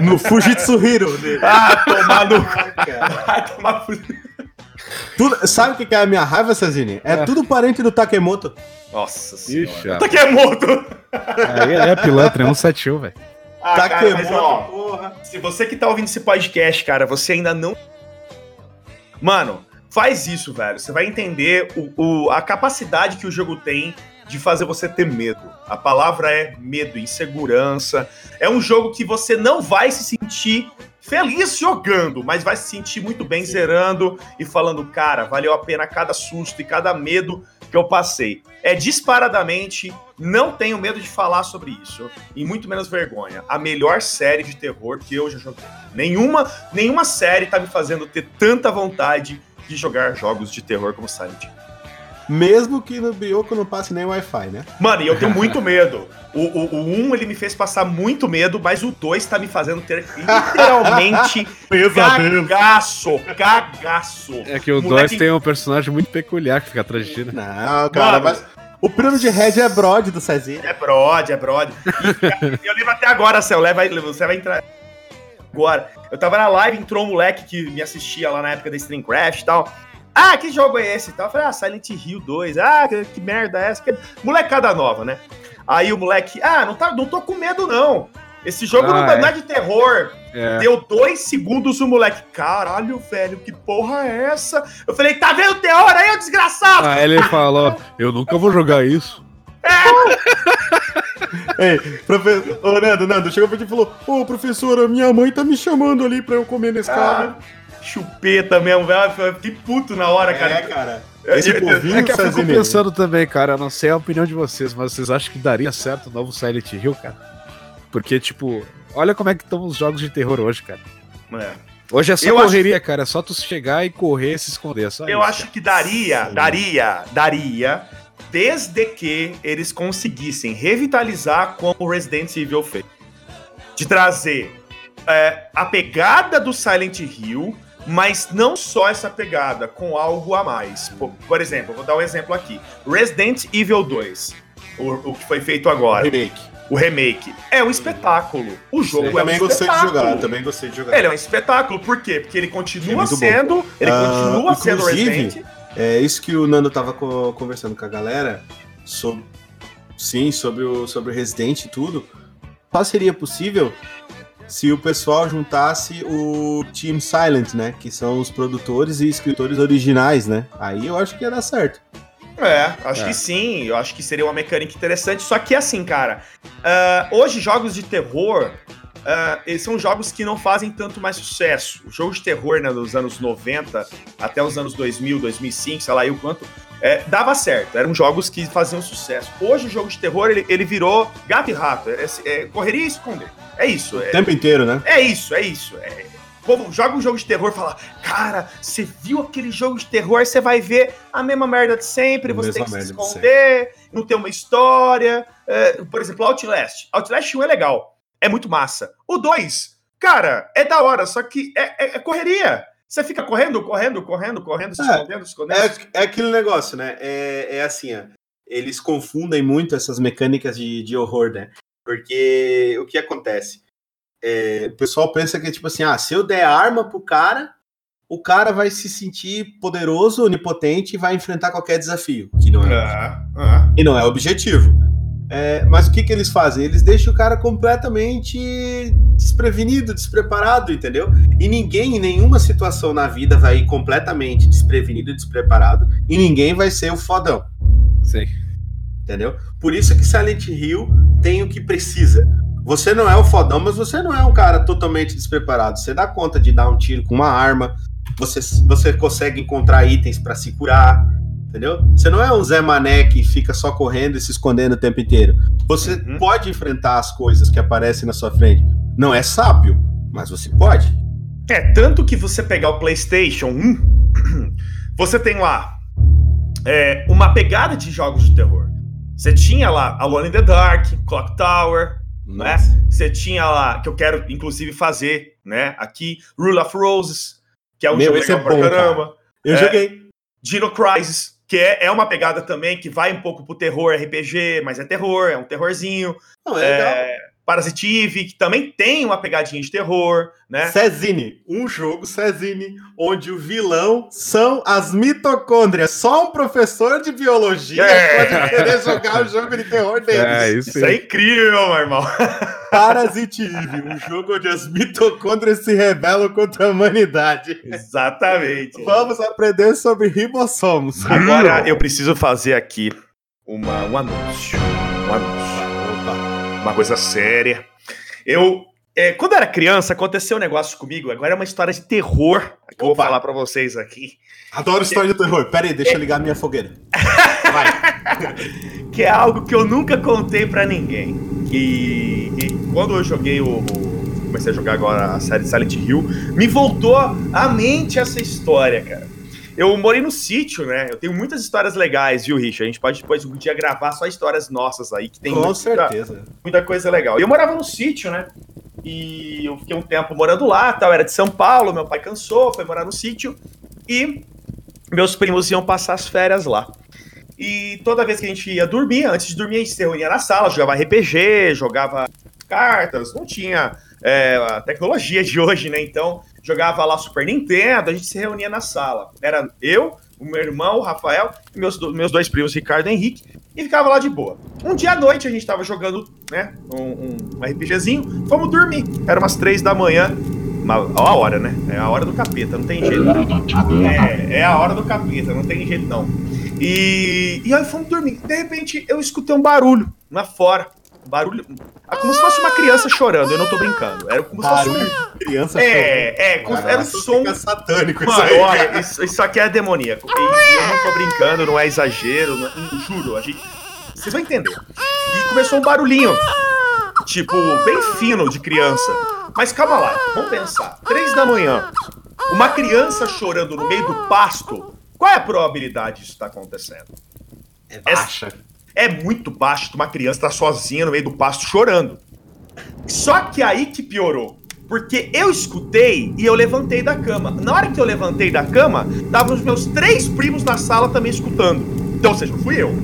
No Fujitsu Hero. dele. Ah, tomar no. Cara. Vai tomar. Tudo- sabe o que que é a minha raiva, Sazini? É, É. tudo parente do Takemoto. Nossa Ixi, senhora. ah. Tá que é. Aí é pilantra, é um 71, velho. Ah, cara, Takemoto, mas, ó, porra. se você que tá ouvindo esse podcast, cara, você ainda não. Mano, faz isso, velho. Você vai entender o, o- a capacidade que o jogo tem de fazer você ter medo. A palavra é medo, insegurança. É um jogo que você não vai se sentir feliz jogando, mas vai se sentir muito bem zerando e falando, cara, valeu a pena cada susto e cada medo que eu passei. É disparadamente, não tenho medo de falar sobre isso, e muito menos vergonha. A melhor série de terror que eu já joguei. Nenhuma, nenhuma série tá me fazendo ter tanta vontade de jogar jogos de terror como Silent Hill. Mesmo que no Bioco não passe nem Wi-Fi, né? Mano, e eu tenho muito medo. O 1, o, o um, ele me fez passar muito medo, mas o 2 tá me fazendo ter literalmente cagaço, cagaço. É que o Moleque- 2 tem um personagem muito peculiar que fica atrás de ti, né? Não, cara, Mano. mas o Primo de Red é Brod do Cezinha. É brode, é brode. Eu lembro até agora, Céu, leva, você vai entrar agora. Eu tava na live, entrou um moleque que me assistia lá na época da Streamcraft e tal. Ah, que jogo é esse? e tal? Eu falei, ah, Silent Hill 2. Ah, que, que merda é essa? Que... Molecada nova, né? Aí o moleque, ah, não, tá, não tô com medo, não. Esse jogo Ah, não, é. não é de terror. É. Deu dois segundos o moleque, caralho, velho, que porra é essa? Eu falei, tá vendo o terror aí, ô desgraçado? Aí ele falou, eu nunca vou jogar isso. Ei, professor. Ô, Nando, Nando, chegou pra ti e falou: Ô, professora, minha mãe tá me chamando ali pra eu comer nesse Ah, cara. Chupeta mesmo, velho. Eu Fiquei puto na hora, É, cara. cara. Esse É, povinho, É que eu fico pensando também, cara, eu não sei a opinião de vocês, mas vocês acham que daria certo o novo Silent Hill, cara? Porque, tipo, olha como é que estão os jogos de terror hoje, cara. É. Hoje é só Eu acho correria, cara. É só tu chegar e correr e se esconder. Só Eu isso, acho que daria, Sim. daria, daria, desde que eles conseguissem revitalizar como o Resident Evil fez. De trazer é, a pegada do Silent Hill, mas não só essa pegada, com algo a mais. Por, por exemplo, vou dar um exemplo aqui. Resident Evil 2, o, o que foi feito agora, Remake. o remake, é um espetáculo. O jogo Eu é um também gostei de espetáculo. jogar, também gostei de jogar. Ele é um espetáculo, por quê? Porque ele É continua bom. sendo, ele Ah, continua sendo Resident. É isso que o Nando tava co- conversando com a galera sobre, sim, sobre o sobre o Resident e tudo. Só seria possível se o pessoal juntasse o Team Silent, né? Que são os produtores e escritores originais, né? Aí eu acho que ia dar certo. É, acho É. que sim. Eu acho que seria uma mecânica interessante. Só que assim, cara, ah, hoje jogos de terror. Eles são jogos que não fazem tanto mais sucesso. O jogo de terror né, dos anos 90 até os anos 2000, 2005, sei lá aí o quanto, é, dava certo. Eram jogos que faziam sucesso. Hoje o jogo de terror ele, ele virou gato e rato. É, é correria e esconder. É isso. O É, tempo inteiro, né? é isso, é isso. É, o povo joga um jogo de terror e fala: Cara, você viu aquele jogo de terror? Você vai ver a mesma merda de sempre, A você tem que se esconder, não tem uma história. É, por exemplo, Outlast. Outlast 1 é legal, é muito massa. O 2, cara, é da hora, só que é, é- é correria. Você fica correndo, correndo, correndo, correndo, se É, escondendo, se escondendo. É, é aquele negócio, né? É, é assim, ó. Eles confundem muito essas mecânicas de, de horror, né? Porque o que acontece? O pessoal pensa que, tipo assim, ah, se eu der arma pro cara, o cara vai se sentir poderoso, onipotente e vai enfrentar qualquer desafio. Que não é, Ah, ah. e não é objetivo. É, mas o que, que eles fazem? Eles deixam o cara completamente desprevenido, despreparado, entendeu? E ninguém, em nenhuma situação na vida, vai ir completamente desprevenido, despreparado, e ninguém vai ser o fodão, Sim. entendeu? Por isso que Silent Hill tem o que precisa. Você não é o fodão, mas você não é um cara totalmente despreparado. Você dá conta de dar um tiro com uma arma, você, você consegue encontrar itens para se curar, entendeu? Você não é um Zé Mané que fica só correndo e se escondendo o tempo inteiro. Você Uhum. pode enfrentar as coisas que aparecem na sua frente. Não é sábio, mas você pode. É, tanto que você pegar o PlayStation 1, você tem lá é, uma pegada de jogos de terror. Você tinha lá Alone in the Dark, Clock Tower, né? Você tinha lá, que eu quero inclusive fazer, né? Aqui, Rule of Roses, que é um Meu, jogo é legal pra bom, caramba. Eu É. joguei. Dino Crisis, que é, é uma pegada também que vai um pouco pro terror RPG, mas é terror, é um terrorzinho. Não, é legal. É, Parasite Eve, que também tem uma pegadinha de terror, né? Cezine, um jogo Cezine, onde o vilão são as mitocôndrias. Só um professor de biologia É. pode querer jogar o jogo de terror deles. É, isso Isso é incrível, meu irmão. Parasite Eve, um jogo onde as mitocôndrias se rebelam contra a humanidade. Exatamente. Vamos aprender sobre ribossomos. Agora eu preciso fazer aqui uma, um anúncio. Um anúncio. Opa. Uma coisa séria. Eu. é, quando era criança, aconteceu um negócio comigo. Agora é uma história de terror que eu vou Opa. falar pra vocês aqui. Adoro história de terror. Pera aí, deixa eu ligar minha fogueira. Vai. Que é algo que eu nunca contei pra ninguém. E, e quando eu joguei o, o- Comecei a jogar agora a série Silent Hill, me voltou à mente essa história, cara. Eu morei no sítio, né? Eu tenho muitas histórias legais, viu, Richard? A gente pode depois um dia gravar só histórias nossas aí, que tem Com muita- certeza. muita coisa legal. E eu morava no sítio, né? E eu fiquei um tempo morando lá, tal, era de São Paulo, meu pai cansou, foi morar no sítio e meus primos iam passar as férias lá. E toda vez que a gente ia dormir, antes de dormir, a gente se reunia na sala, jogava RPG, jogava cartas, não tinha é, a tecnologia de hoje, né? Então, jogava lá Super Nintendo, a gente se reunia na sala. Era eu, o meu irmão, o Rafael, e meus, meus dois primos, Ricardo e Henrique, e ficava lá de boa. Um dia à noite a gente tava jogando, né, um, um, RPGzinho, fomos dormir. Era umas três da manhã, uma, a hora, né? É a hora do capeta, não tem jeito. É, é a hora do capeta, não tem jeito não. E, e aí fomos dormir. De repente eu escutei um barulho lá fora. Barulho. ah, Como se fosse uma criança chorando, eu não tô brincando. Era como se fosse Barulho um. de criança É, é, como- chorando. era um Caraca, som. satânico isso Mano, aí. olha, isso, isso aqui é demoníaco. E, e eu não tô brincando, não é exagero, não- eu juro, a gente. Vocês vão entender. E começou um barulhinho. Tipo, bem fino de criança. Mas calma lá, vamos pensar. Três da manhã. Uma criança chorando no meio do pasto. Qual é a probabilidade disso estar acontecendo? É baixa. É muito baixo uma criança estar sozinha no meio do pasto chorando. Só que aí que piorou. Porque eu escutei e eu levantei da cama. Na hora que eu levantei da cama, estavam os meus três primos na sala também escutando. Então, ou seja, não fui eu.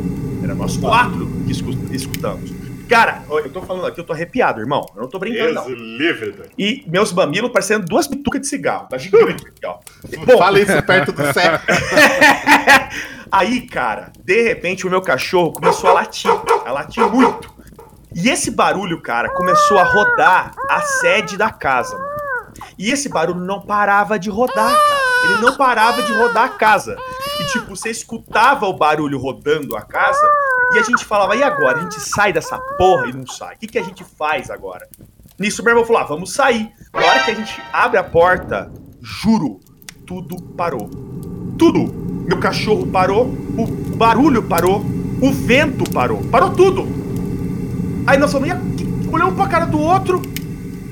Era nós quatro que escu- escutamos. Cara, eu tô falando aqui, eu tô arrepiado, irmão. Eu não tô brincando, Deus não. livre, doido. E meus mamilos parecendo duas bitucas de cigarro. Tá gigante aqui, ó. Bom, Fala isso perto do céu. Aí, cara, de repente o meu cachorro começou a latir, a latir muito. E esse barulho, cara, começou a rodar a sede da casa, mano. E esse barulho não parava de rodar, cara. Ele não parava de rodar a casa. E tipo, você escutava o barulho rodando a casa e a gente falava, e agora? A gente sai dessa porra e não sai. O que, que a gente faz agora? Nisso meu irmão falou, ah, vamos sair. Na hora que a gente abre a porta, juro, tudo parou. Tudo. Meu cachorro parou, o barulho parou, o vento parou. Parou tudo. Aí nós falamos, olhamos pra cara do outro,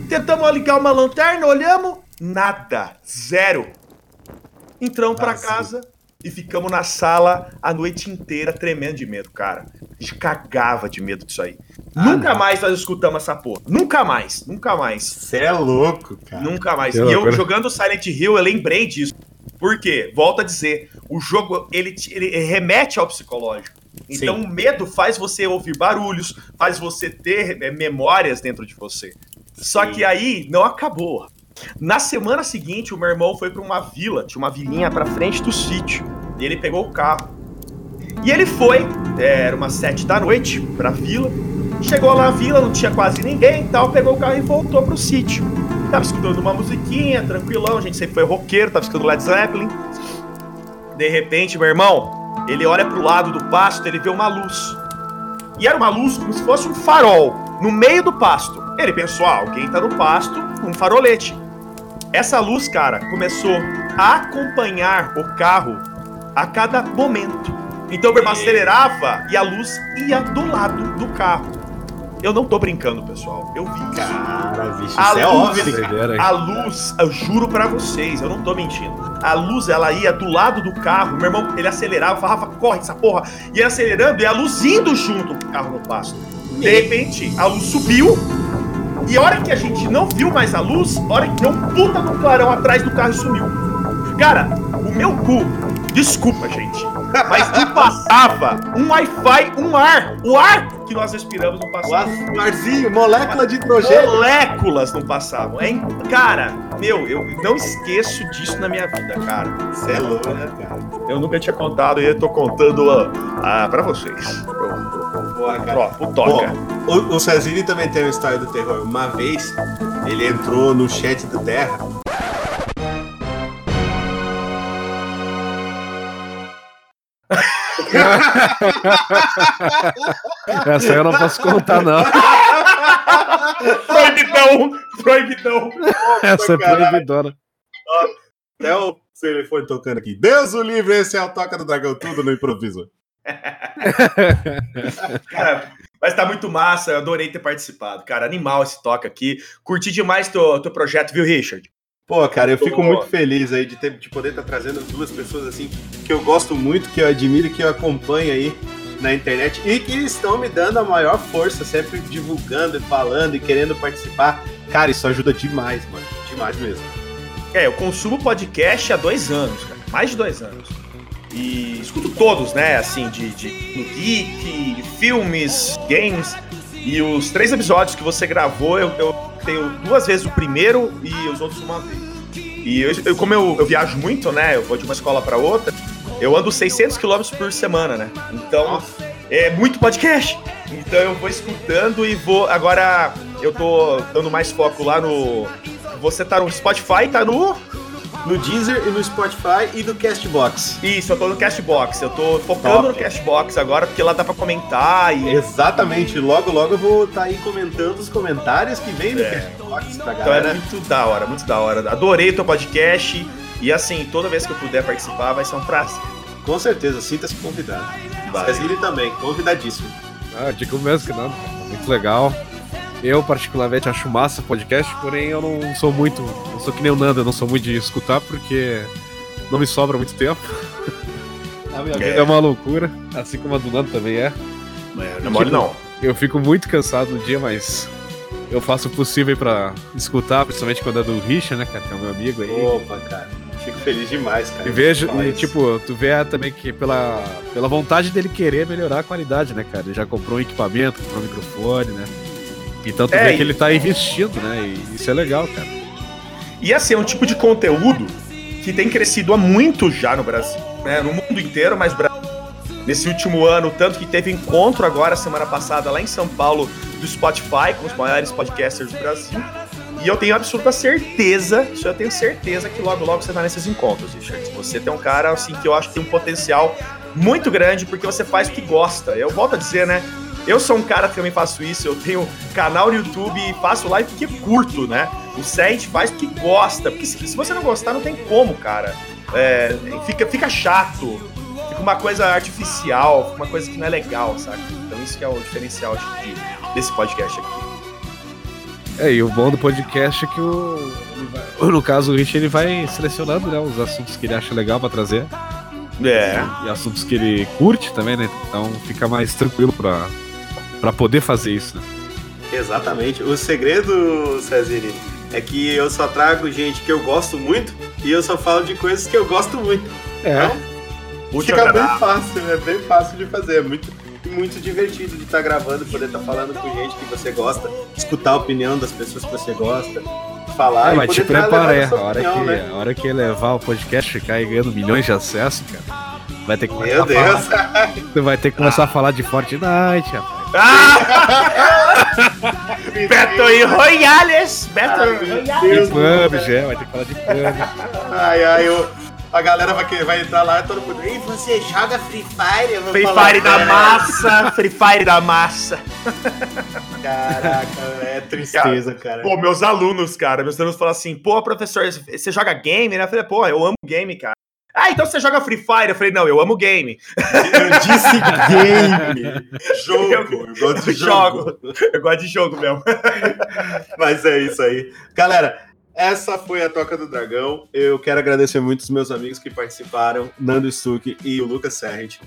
tentamos ligar uma lanterna, olhamos, nada, zero. Entramos pra Vazio. casa e ficamos na sala a noite inteira tremendo de medo, cara. A gente cagava de medo disso aí. nunca mais nós escutamos essa porra. Nunca mais, nunca mais. Você é louco, cara. Nunca mais. Que e eu loucura. jogando Silent Hill, eu lembrei disso. Por quê? Volto a dizer, o jogo ele, ele remete ao psicológico. Então Sim. o medo faz você ouvir barulhos, faz você ter é, memórias dentro de você. Só Sim. que aí não acabou. Na semana seguinte, o meu irmão foi pra uma vila, tinha uma vilinha pra frente do sítio. E ele pegou o carro. E ele foi, é, era umas sete da noite, pra vila. Chegou lá na vila, não tinha quase ninguém e tal, pegou o carro e voltou pro sítio. Tava escutando uma musiquinha, tranquilão, a gente sempre foi roqueiro, tava escutando Led Zeppelin. De repente, meu irmão, ele olha pro lado do pasto, ele vê uma luz. E era uma luz como se fosse um farol, no meio do pasto. Ele pensou, ah, alguém tá no pasto, um farolete. Essa luz, cara, começou a acompanhar o carro a cada momento. Então o irmão acelerava e a luz ia do lado do carro. Eu não tô brincando, pessoal. Eu vi isso. Cara, bicho, A isso é luz- óbvio. Doideira, hein? A luz, eu juro pra vocês, eu não tô mentindo. A luz, ela ia do lado do carro. Meu irmão, ele acelerava, falava, corre essa porra. E ia acelerando e a luz indo junto com o carro no pasto. De repente, a luz subiu. E a hora que a gente não viu mais a luz, a hora que deu um puta no clarão atrás do carro e sumiu. Cara, o meu cu, desculpa, gente, mas não passava um Wi-Fi, um ar. O ar que nós respiramos não O passava. arzinho, molécula de hidrogênio. Moléculas não passavam. É, cara, meu, eu não esqueço disso na minha vida, cara. Você é louco, né, cara? Eu nunca tinha contado e eu tô contando ah, pra vocês. Boa, cara. pro Toca. Bom, o, o Cezini também tem uma história do terror. Uma vez, ele entrou no chat do Terra. Essa aí eu não posso contar, não. Proibidão! Proibidão! Essa é caralho. proibidora. Até o telefone tocando aqui. Deus o livre, esse é o Toca do Dragão, tudo no improviso. Cara, mas tá muito massa, eu adorei ter participado. Cara, animal esse toca aqui. Curti demais teu, teu projeto, viu, Richard? Pô, cara, eu fico muito feliz aí de, ter, de poder estar trazendo duas pessoas assim que eu gosto muito, que eu admiro que eu acompanho aí na internet e que estão me dando a maior força, sempre divulgando e falando e querendo participar. Cara, isso ajuda demais, mano. Demais mesmo. É, eu consumo podcast há dois anos, cara. Mais de dois anos. E escuto todos, né? Assim, de, de no Geek, de filmes, games. E os três episódios que você gravou, eu, eu tenho duas vezes o primeiro e os outros uma vez. E eu, eu- como eu, eu viajo muito, né? Eu vou de uma escola pra outra. Eu ando 600 km por semana, né? Então, é muito podcast. Então eu vou escutando e vou. Agora eu tô dando mais foco lá no. Você tá no Spotify, tá no no Deezer e no Spotify e no Castbox. Isso, eu tô no Castbox. Eu tô focando Top. no Castbox agora, porque lá dá pra comentar e. Exatamente, logo logo eu vou estar aí comentando os comentários que vem no É. Castbox pra Então é galera. muito da hora, muito da hora. Adorei o teu podcast. E assim, toda vez que eu puder participar, vai ser um prazer. Com certeza, sinta-se convidado. Valeu. Cecília também, convidadíssimo. Ah, digo mesmo que não, muito legal. Eu, particularmente, acho massa o podcast, porém eu não sou muito. Eu sou que nem o Nando, eu não sou muito de escutar porque não me sobra muito tempo. A minha vida é uma loucura, assim como a do Nando também é. É, não mole não. Eu fico muito cansado no dia, mas eu faço o possível pra escutar, principalmente quando é do Richard, né, cara, que é o meu amigo aí. Opa, cara. Fico feliz demais, cara. E vejo, e, tipo, tu vê também que pela, pela vontade dele querer melhorar a qualidade, né, cara? Ele já comprou um equipamento, comprou um microfone, né? Então tu É, vê que ele tá investindo, né? E isso é legal, cara. E assim, é um tipo de conteúdo que tem crescido há muito já no Brasil, né? No mundo inteiro, mas nesse último ano, tanto que teve encontro agora semana passada lá em São Paulo do Spotify com os maiores podcasters do Brasil. E eu tenho absoluta certeza, isso eu tenho certeza que logo logo você vai nesses encontros, Richard. Você tem um cara assim que eu acho que tem um potencial muito grande porque você faz o que gosta. Eu volto a dizer, né? Eu sou um cara que também faço isso, eu tenho canal no YouTube e faço live porque curto, né? O Sente faz porque gosta, porque se, se você não gostar, não tem como, cara. É, fica, fica chato, fica uma coisa artificial, fica uma coisa que não é legal, sabe? Então isso que é o diferencial acho, de- desse podcast aqui. É, e o bom do podcast é que o. No caso, o Rich ele vai selecionando né, os assuntos que ele acha legal pra trazer. É. E assuntos que ele curte também, né? Então fica mais tranquilo pra, pra poder fazer isso, né? Exatamente. O segredo, Cezine, é que eu só trago gente que eu gosto muito e eu só falo de coisas que eu gosto muito. É. Então, fica bem agradável. fácil, é bem fácil de fazer. É muito, muito divertido de estar gravando, poder estar falando com gente que você gosta, escutar a opinião das pessoas que você gosta, falar É, mas te prepara aí, a hora, opinião, que, né? a hora que levar o podcast ficar aí ganhando milhões de acessos, cara, vai ter que começar Meu a falar- Deus! Tu vai ter que começar a falar de Fortnite, rapaz. Ah! Battle Royales! Battle Royales! PUBG, é, vai ter que falar de PUBG. Ai, ai, eu, a galera vai, vai entrar lá e todo mundo. E você joga Free Fire? Eu vou Free falar, Fire da "É, massa! Free Fire da massa! Caraca, é tristeza, cara. Pô, meus alunos, cara, meus alunos falam assim, pô, professor, você joga game, né? Eu falei, pô, eu amo game, cara. Ah, então você joga Free Fire? Eu falei, não, eu amo game. Eu disse game. Jogo. Eu gosto de jogo. Jogo. Eu gosto de jogo mesmo. Mas é isso aí. Galera, essa foi a Toca do Dragão. Eu quero agradecer muito os meus amigos que participaram, Nando Stuck e o Lucas Serrent.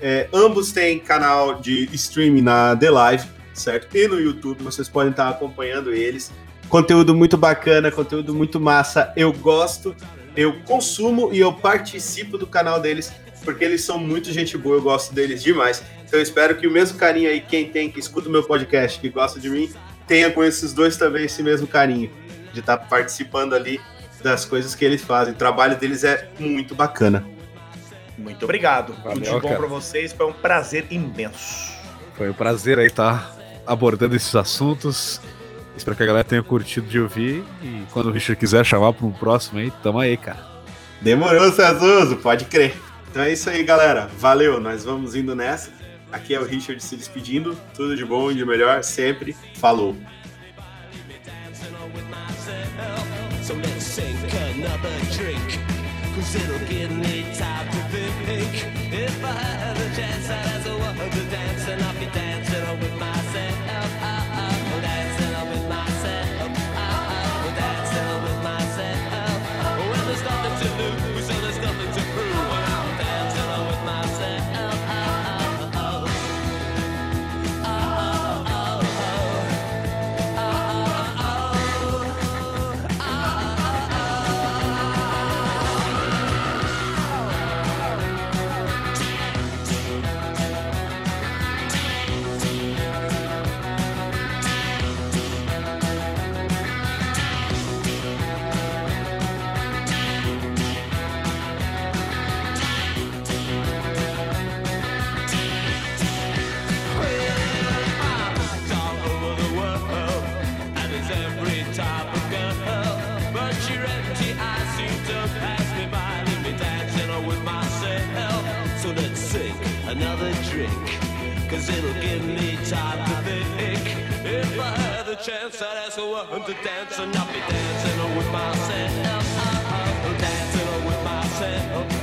É, ambos têm canal de streaming na The Live, certo? E no YouTube, vocês podem estar acompanhando eles. Conteúdo muito bacana, conteúdo muito massa. Eu gosto, eu consumo e eu participo do canal deles, porque eles são muito gente boa, eu gosto deles demais. Então eu espero que o mesmo carinho aí, quem tem, que escuta o meu podcast, que gosta de mim, tenha com esses dois também esse mesmo carinho de estar participando ali das coisas que eles fazem. O trabalho deles é muito bacana. Muito obrigado. Valeu, Tudo de bom pra vocês. Foi um prazer imenso. Foi um prazer aí estar abordando esses assuntos. Espero que a galera tenha curtido de ouvir. E quando o Richard quiser chamar para um próximo aí, tamo aí, cara. Demorou, Cezuzo, pode crer. Então é isso aí, galera. Valeu, nós vamos indo nessa. Aqui é o Richard se despedindo. Tudo de bom e de melhor sempre. Falou. So let's sink another drink. Cause it'll give me time to think. If I had a chance, I'd ask a woman to dance, and I'll be dancing Cause it'll give me time to think. If I had the chance, I'd ask a woman to dance and not be dancing with myself. Dancing with myself.